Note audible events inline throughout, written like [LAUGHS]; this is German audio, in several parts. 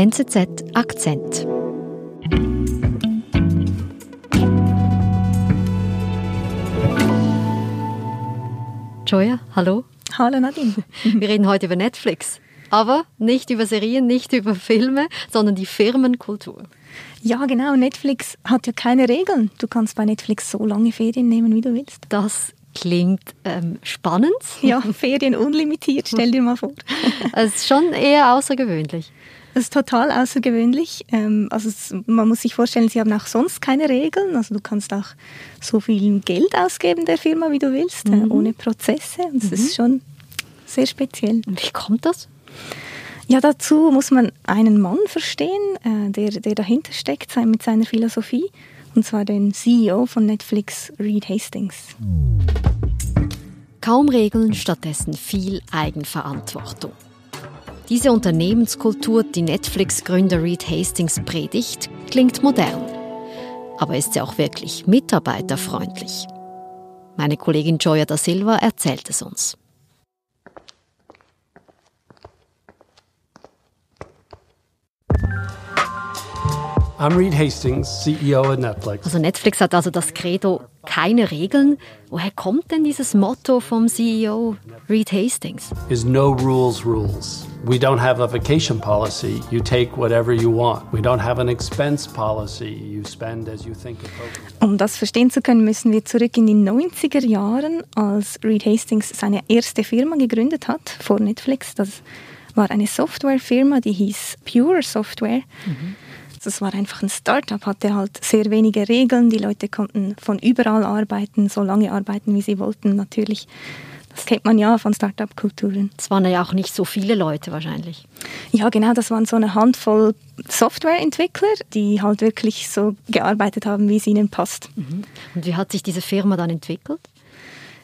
NZZ Akzent. Joya, hallo. Hallo Nadine. [LAUGHS] Wir reden heute über Netflix. Aber nicht über Serien, nicht über Filme, sondern die Firmenkultur. Ja, genau. Netflix hat ja keine Regeln. Du kannst bei Netflix so lange Ferien nehmen, wie du willst. Das klingt ähm, spannend. Ja, [LAUGHS] Ferien unlimitiert, stell dir mal vor. Es ist schon eher außergewöhnlich. Das ist total außergewöhnlich. Ähm, also es, man muss sich vorstellen, sie haben auch sonst keine Regeln. Also du kannst auch so viel Geld ausgeben der Firma, wie du willst, äh, mhm. ohne Prozesse. Und das mhm. ist schon sehr speziell. Und wie kommt das? Ja, dazu muss man einen Mann verstehen, äh, der, der dahinter steckt mit seiner Philosophie, und zwar den CEO von Netflix, Reed Hastings. Kaum Regeln, stattdessen viel Eigenverantwortung. Diese Unternehmenskultur, die Netflix-Gründer Reed Hastings predigt, klingt modern. Aber ist sie auch wirklich mitarbeiterfreundlich? Meine Kollegin Joya da Silva erzählt es uns. I'm Reed Hastings, CEO of Netflix. Also Netflix hat also das Credo keine Regeln. Woher kommt denn dieses Motto vom CEO Reed Hastings? Is no rules rules. We don't have a vacation policy. You take whatever you want. We don't have an expense policy. You spend as you think appropriate. Um das verstehen zu können, müssen wir zurück in die 90er Jahren, als Reed Hastings seine erste Firma gegründet hat vor Netflix. Das war eine Softwarefirma, die hieß Pure Software. Mhm. Das war einfach ein Startup, hatte halt sehr wenige Regeln. Die Leute konnten von überall arbeiten, so lange arbeiten, wie sie wollten, natürlich. Das kennt man ja von Startup-Kulturen. Es waren ja auch nicht so viele Leute wahrscheinlich. Ja, genau, das waren so eine Handvoll Softwareentwickler, die halt wirklich so gearbeitet haben, wie es ihnen passt. Mhm. Und wie hat sich diese Firma dann entwickelt?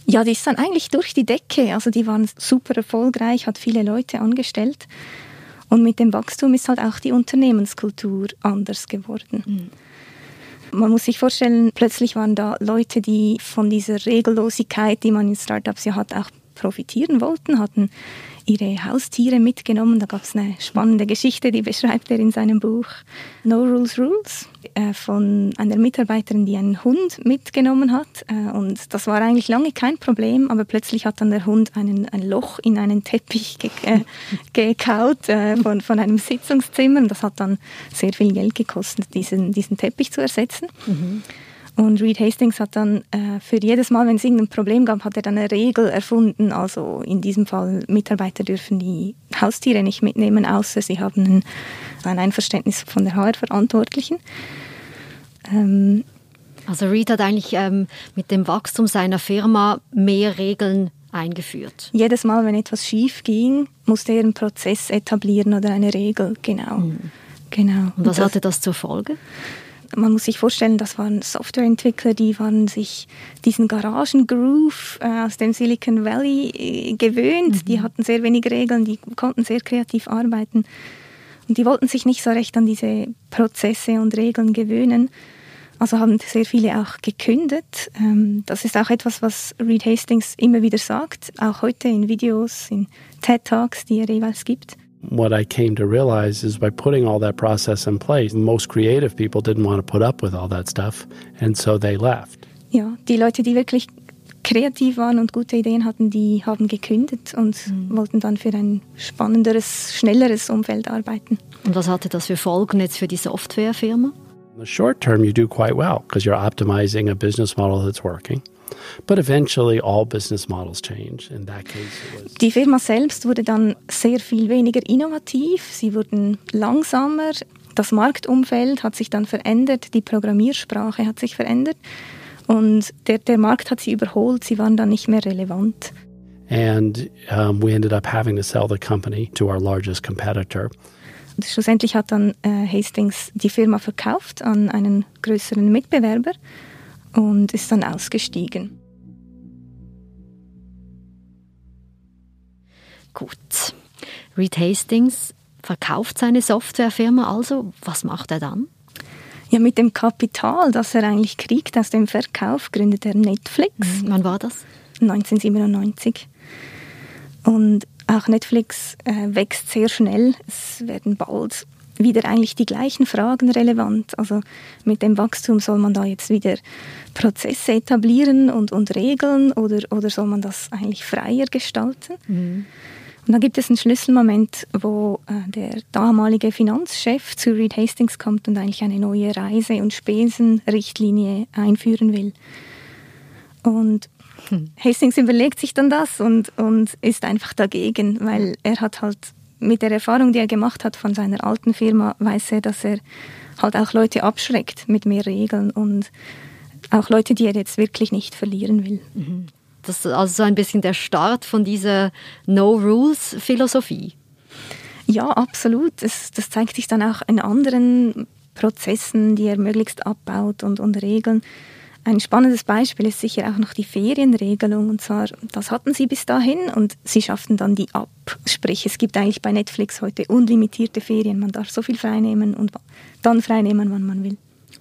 Ja, die ist dann eigentlich durch die Decke. Also die waren super erfolgreich, hat viele Leute angestellt. Und mit dem Wachstum ist halt auch die Unternehmenskultur anders geworden. Mhm. Man muss sich vorstellen, plötzlich waren da Leute, die von dieser Regellosigkeit, die man in Startups ja hat, auch profitieren wollten, hatten ihre Haustiere mitgenommen. Da gab es eine spannende Geschichte, die beschreibt er in seinem Buch No Rules Rules äh, von einer Mitarbeiterin, die einen Hund mitgenommen hat. Äh, und das war eigentlich lange kein Problem, aber plötzlich hat dann der Hund einen, ein Loch in einen Teppich ge äh, [LAUGHS] gekaut von, von einem Sitzungszimmer. Und das hat dann sehr viel Geld gekostet, diesen, diesen Teppich zu ersetzen. Mhm. Und Reed Hastings hat dann äh, für jedes Mal, wenn es irgendein Problem gab, hat er dann eine Regel erfunden. Also in diesem Fall, Mitarbeiter dürfen die Haustiere nicht mitnehmen, außer sie haben ein, ein Einverständnis von der HR-Verantwortlichen. Ähm, also Reed hat eigentlich ähm, mit dem Wachstum seiner Firma mehr Regeln eingeführt. Jedes Mal, wenn etwas schief ging, musste er einen Prozess etablieren oder eine Regel, genau. Mhm. genau. Und was hatte das zur Folge? Man muss sich vorstellen, das waren Softwareentwickler, die waren sich diesen Garagengroove äh, aus dem Silicon Valley äh, gewöhnt. Mhm. Die hatten sehr wenig Regeln, die konnten sehr kreativ arbeiten. Und die wollten sich nicht so recht an diese Prozesse und Regeln gewöhnen. Also haben sehr viele auch gekündigt. Ähm, das ist auch etwas, was Reed Hastings immer wieder sagt, auch heute in Videos, in TED Talks, die er jeweils gibt. What I came to realize is by putting all that process in place, most creative people didn't want to put up with all that stuff, and so they left. Ja, die Leute, die wirklich kreativ waren und gute Ideen hatten, die haben gekündigt und mhm. wollten dann für ein spannenderes, schnelleres Umfeld arbeiten. Und was hatte das für Folgen jetzt für die Softwarefirma? In the short term, you do quite well because you're optimizing a business model that's working. But eventually all business models change. In that case Die Firma selbst wurde dann sehr viel weniger innovativ, sie wurden langsamer, das Marktumfeld hat sich dann verändert, die Programmiersprache hat sich verändert und der, der Markt hat sie überholt, sie waren dann nicht mehr relevant. And um, we ended up having to sell the company to our largest competitor. Und schlussendlich hat dann äh, Hastings die Firma verkauft an einen größeren Mitbewerber und ist dann ausgestiegen. Gut. Reed Hastings verkauft seine Softwarefirma also. Was macht er dann? Ja, mit dem Kapital, das er eigentlich kriegt aus dem Verkauf, gründet er Netflix. Mhm. Wann war das? 1997. Und auch Netflix äh, wächst sehr schnell. Es werden bald wieder eigentlich die gleichen Fragen relevant. Also mit dem Wachstum soll man da jetzt wieder Prozesse etablieren und, und regeln oder, oder soll man das eigentlich freier gestalten? Mhm. Und dann gibt es einen Schlüsselmoment, wo äh, der damalige Finanzchef zu Reed Hastings kommt und eigentlich eine neue Reise- und Spesenrichtlinie einführen will. Und hm. Hastings überlegt sich dann das und, und ist einfach dagegen, weil er hat halt mit der Erfahrung, die er gemacht hat von seiner alten Firma, weiß er, dass er halt auch Leute abschreckt mit mehr Regeln und auch Leute, die er jetzt wirklich nicht verlieren will. Mhm. Das ist also so ein bisschen der Start von dieser No-Rules-Philosophie. Ja, absolut. Das, das zeigt sich dann auch in anderen Prozessen, die er möglichst abbaut und, und Regeln. Ein spannendes Beispiel ist sicher auch noch die Ferienregelung. Und zwar, das hatten sie bis dahin und sie schafften dann die ab. Sprich, es gibt eigentlich bei Netflix heute unlimitierte Ferien. Man darf so viel freinehmen und dann freinehmen, wann man will.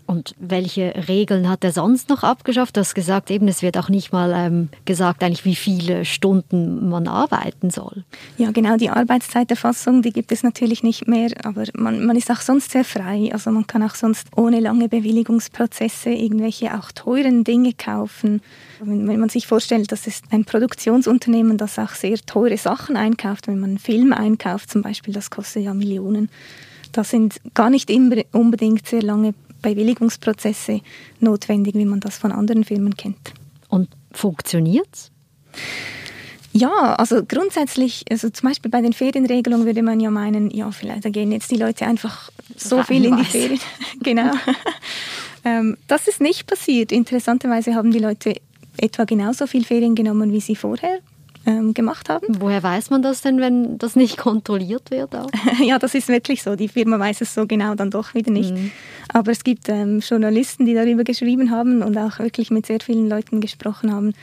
Und welche Regeln hat er sonst noch abgeschafft? Du hast gesagt, eben, es wird auch nicht mal ähm, gesagt, eigentlich, wie viele Stunden man arbeiten soll. Ja, genau, die Arbeitszeiterfassung, die gibt es natürlich nicht mehr, aber man, man ist auch sonst sehr frei. Also man kann auch sonst ohne lange Bewilligungsprozesse irgendwelche auch teuren Dinge kaufen. Wenn, wenn man sich vorstellt, das ist ein Produktionsunternehmen, das auch sehr teure Sachen einkauft, wenn man einen Film einkauft zum Beispiel, das kostet ja Millionen. Das sind gar nicht unbedingt sehr lange Bewilligungsprozesse notwendig, wie man das von anderen Firmen kennt. Und funktioniert's? Ja, also grundsätzlich, also zum Beispiel bei den Ferienregelungen würde man ja meinen, ja, vielleicht gehen jetzt die Leute einfach so viel in die Ferien. [LAUGHS] genau. ähm, das ist nicht passiert. Interessanterweise haben die Leute etwa genauso viel Ferien genommen, wie sie vorher ähm, gemacht haben. Woher weiß man das denn, wenn das nicht kontrolliert wird? Auch? [LAUGHS] ja, das ist wirklich so. Die Firma weiß es so genau dann doch wieder nicht. Mhm. Aber es gibt ähm, Journalisten, die darüber geschrieben haben und auch wirklich mit sehr vielen Leuten gesprochen haben,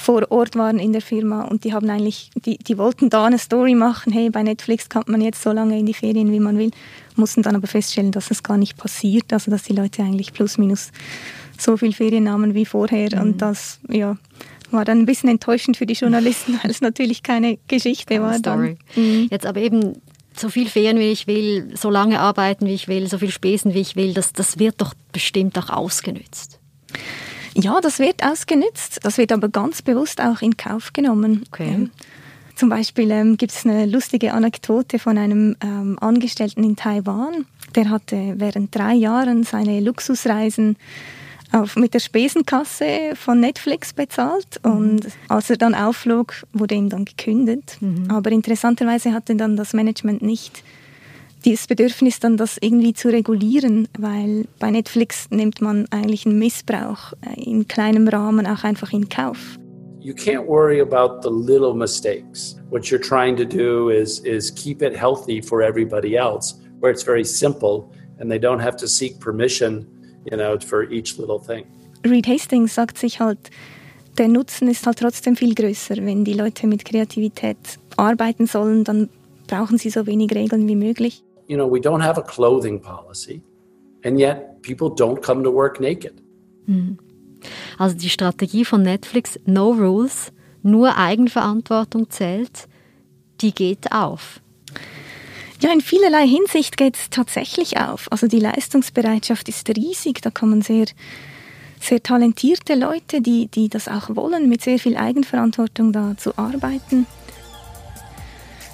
vor Ort waren in der Firma und die haben eigentlich, die, die wollten da eine Story machen, hey, bei Netflix kann man jetzt so lange in die Ferien, wie man will, mussten dann aber feststellen, dass es gar nicht passiert, also dass die Leute eigentlich plus minus so viel Ferien nahmen wie vorher mhm. und das, ja, war dann ein bisschen enttäuschend für die Journalisten, weil es natürlich keine Geschichte keine war. Story. Mhm. Jetzt aber eben so viel Ferien wie ich will, so lange arbeiten wie ich will, so viel Spesen wie ich will, das, das wird doch bestimmt auch ausgenützt. Ja, das wird ausgenützt. Das wird aber ganz bewusst auch in Kauf genommen. Okay. Ähm, zum Beispiel ähm, gibt es eine lustige Anekdote von einem ähm, Angestellten in Taiwan. Der hatte während drei Jahren seine Luxusreisen auf, mit der Spesenkasse von Netflix bezahlt mhm. und als er dann aufflog, wurde ihm dann gekündigt. Mhm. Aber interessanterweise hatte dann das Management nicht dieses Bedürfnis dann, das irgendwie zu regulieren, weil bei Netflix nimmt man eigentlich einen Missbrauch äh, in kleinem Rahmen auch einfach in Kauf. You can't worry about the little mistakes. What you're trying to do is, is keep it healthy for everybody else, where it's very simple and they don't have to seek permission you know, for each little thing. Reed Hastings sagt sich halt, der Nutzen ist halt trotzdem viel größer. Wenn die Leute mit Kreativität arbeiten sollen, dann brauchen sie so wenig Regeln wie möglich. You know, we don't have a clothing policy and yet people don't come to work naked. Hm. Also die Strategie von Netflix, no rules, nur Eigenverantwortung zählt, die geht auf. Ja, in vielerlei Hinsicht geht es tatsächlich auf. Also die Leistungsbereitschaft ist riesig. Da kommen sehr, sehr talentierte Leute, die, die das auch wollen, mit sehr viel Eigenverantwortung da zu arbeiten.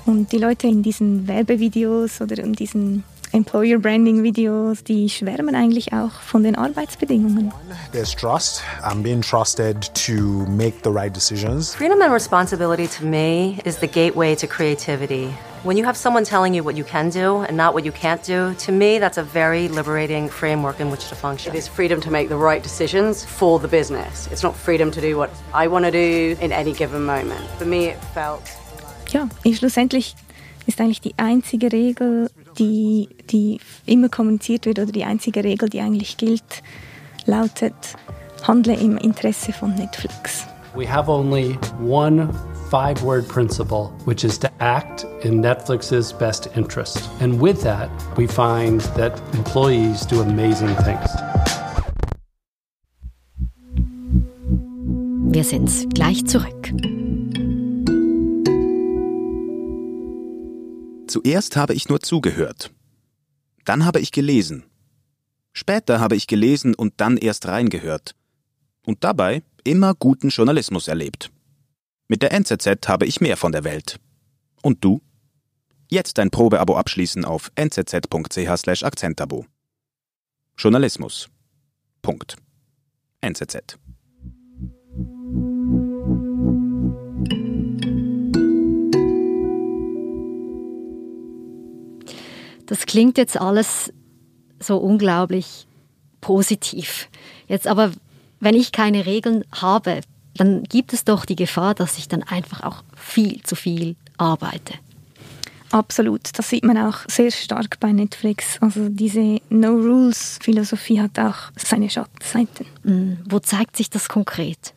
Und die Leute in diesen Werbevideos oder in diesen Employer Branding Videos, die schwärmen eigentlich auch von den Arbeitsbedingungen. There's trust. I'm being trusted to make the right decisions. Freedom and responsibility to me is the gateway to creativity. When you have someone telling you what you can do and not what you can't do, to me, that's a very liberating framework in which to function. It is freedom to make the right decisions for the business. It's not freedom to do what I want to do in any given moment. For me, it felt. Ja, schlussendlich ist eigentlich die einzige Regel, die, die immer kommuniziert wird oder die einzige Regel, die eigentlich gilt, lautet, handle im Interesse von Netflix. We have only one five word principle, which is to act in Netflix's best interest. And with that, we find that employees do amazing things. Wir sind gleich zurück. Zuerst habe ich nur zugehört. Dann habe ich gelesen. Später habe ich gelesen und dann erst reingehört. Und dabei immer guten Journalismus erlebt. Mit der NZZ habe ich mehr von der Welt. Und du? Jetzt ein Probeabo abschließen auf nzz.ch/akzentabo. Journalismus. Punkt. NZZ. Das klingt jetzt alles so unglaublich positiv. Jetzt aber, wenn ich keine Regeln habe, dann gibt es doch die Gefahr, dass ich dann einfach auch viel zu viel arbeite. Absolut, das sieht man auch sehr stark bei Netflix. Also diese No-Rules-Philosophie hat auch seine Schattenseiten. Mhm. Wo zeigt sich das konkret?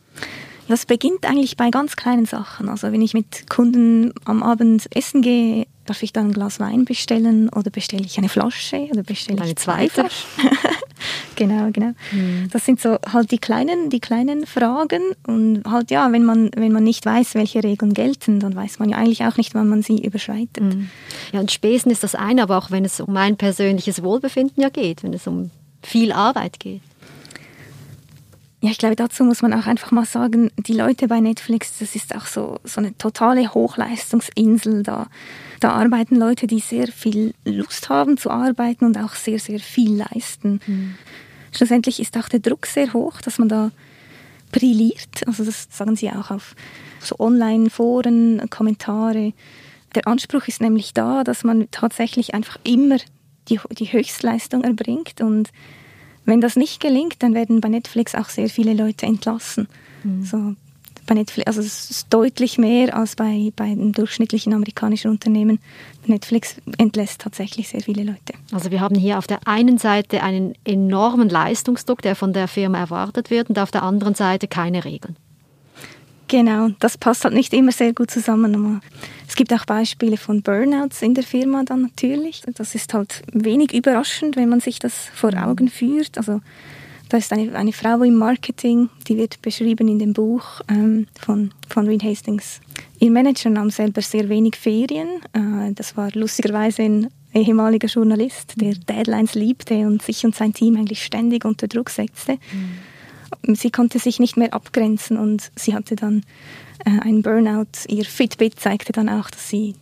Das beginnt eigentlich bei ganz kleinen Sachen. Also wenn ich mit Kunden am Abend essen gehe, darf ich dann ein Glas Wein bestellen oder bestelle ich eine Flasche oder bestelle eine ich zwei Flaschen? [LAUGHS] genau, genau. Mhm. Das sind so halt die kleinen, die kleinen Fragen und halt ja, wenn man wenn man nicht weiß, welche Regeln gelten, dann weiß man ja eigentlich auch nicht, wann man sie überschreitet. Mhm. Ja, und Spesen ist das eine, aber auch wenn es um mein persönliches Wohlbefinden ja geht, wenn es um viel Arbeit geht. Ja, ich glaube, dazu muss man auch einfach mal sagen, die Leute bei Netflix, das ist auch so, so eine totale Hochleistungsinsel. Da, da arbeiten Leute, die sehr viel Lust haben zu arbeiten und auch sehr, sehr viel leisten. Mhm. Schlussendlich ist auch der Druck sehr hoch, dass man da brilliert. Also das sagen sie auch auf so Online-Foren, Kommentare. Der Anspruch ist nämlich da, dass man tatsächlich einfach immer die, die Höchstleistung erbringt und wenn das nicht gelingt, dann werden bei Netflix auch sehr viele Leute entlassen. Mhm. So, bei Netflix, also es ist deutlich mehr als bei, bei einem durchschnittlichen amerikanischen Unternehmen. Netflix entlässt tatsächlich sehr viele Leute. Also wir haben hier auf der einen Seite einen enormen Leistungsdruck, der von der Firma erwartet wird, und auf der anderen Seite keine Regeln. Genau, das passt halt nicht immer sehr gut zusammen. Es gibt auch Beispiele von Burnouts in der Firma dann natürlich. Das ist halt wenig überraschend, wenn man sich das vor Augen führt. Also da ist eine, eine Frau im Marketing, die wird beschrieben in dem Buch ähm, von, von Reed Hastings. Ihr Manager nahm selber sehr wenig Ferien. Äh, das war lustigerweise ein ehemaliger Journalist, der Deadlines liebte und sich und sein Team eigentlich ständig unter Druck setzte. Mhm sie konnte sich nicht mehr abgrenzen und sie hatte dann äh, einen Burnout. Ihr Fitbit zeigte dann auch, dass sie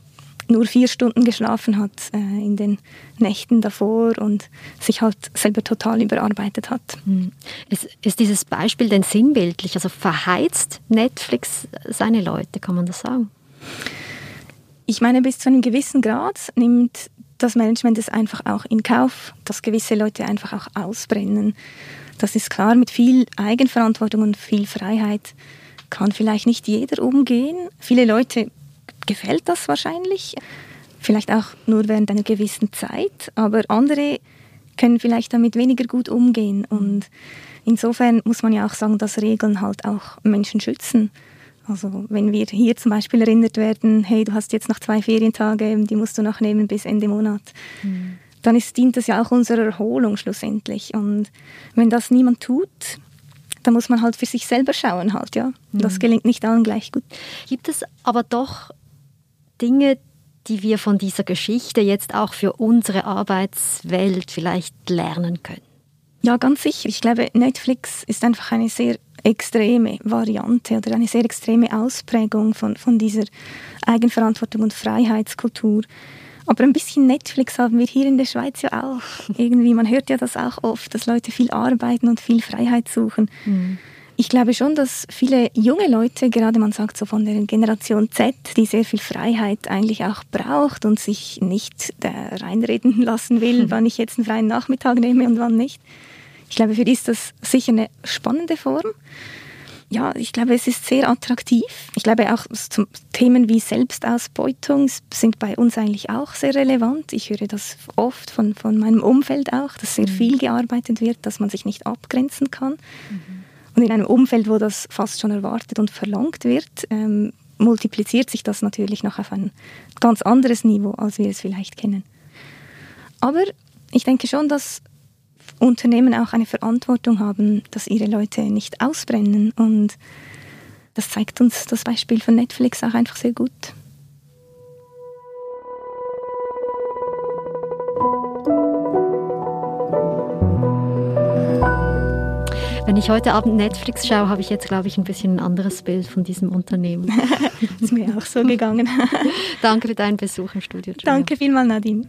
nur vier Stunden geschlafen hat äh, in den Nächten davor und sich halt selber total überarbeitet hat. Hm. Ist, ist dieses Beispiel denn sinnbildlich? Also verheizt Netflix seine Leute, kann man das sagen? Ich meine, bis zu einem gewissen Grad nimmt das Management es einfach auch in Kauf, dass gewisse Leute einfach auch ausbrennen. Das ist klar, mit viel Eigenverantwortung und viel Freiheit kann vielleicht nicht jeder umgehen. Viele Leute gefällt das wahrscheinlich, vielleicht auch nur während einer gewissen Zeit, aber andere können vielleicht damit weniger gut umgehen. Und insofern muss man ja auch sagen, dass Regeln halt auch Menschen schützen. Also wenn wir hier zum Beispiel erinnert werden, hey, du hast jetzt noch zwei Ferientage, die musst du noch nehmen bis Ende Monat. Mhm dann ist, dient das ja auch unserer Erholung schlussendlich. Und wenn das niemand tut, dann muss man halt für sich selber schauen halt, ja. Das mhm. gelingt nicht allen gleich gut. Gibt es aber doch Dinge, die wir von dieser Geschichte jetzt auch für unsere Arbeitswelt vielleicht lernen können? Ja, ganz sicher. Ich glaube, Netflix ist einfach eine sehr extreme Variante oder eine sehr extreme Ausprägung von, von dieser Eigenverantwortung und Freiheitskultur. Aber ein bisschen Netflix haben wir hier in der Schweiz ja auch. [LAUGHS] Irgendwie, man hört ja das auch oft, dass Leute viel arbeiten und viel Freiheit suchen. Mhm. Ich glaube schon, dass viele junge Leute, gerade man sagt so von der Generation Z, die sehr viel Freiheit eigentlich auch braucht und sich nicht reinreden [LAUGHS] lassen will, mhm. wann ich jetzt einen freien Nachmittag nehme und wann nicht. Ich glaube, für die ist das sicher eine spannende Form ja, ich glaube, es ist sehr attraktiv. Ich glaube auch Themen wie Selbstausbeutung sind bei uns eigentlich auch sehr relevant. Ich höre das oft von, von meinem Umfeld auch, dass sehr mhm. viel gearbeitet wird, dass man sich nicht abgrenzen kann. Mhm. Und in einem Umfeld, wo das fast schon erwartet und verlangt wird, ähm, multipliziert sich das natürlich noch auf ein ganz anderes Niveau, als wir es vielleicht kennen. Aber ich denke schon, dass Unternehmen auch eine Verantwortung haben, dass ihre Leute nicht ausbrennen. Und das zeigt uns das Beispiel von Netflix auch einfach sehr gut. Wenn ich heute Abend Netflix schaue, habe ich jetzt, glaube ich, ein bisschen ein anderes Bild von diesem Unternehmen. [LAUGHS] ist mir auch so gegangen. [LAUGHS] Danke für deinen Besuch im Studio. Joel. Danke vielmals, Nadine.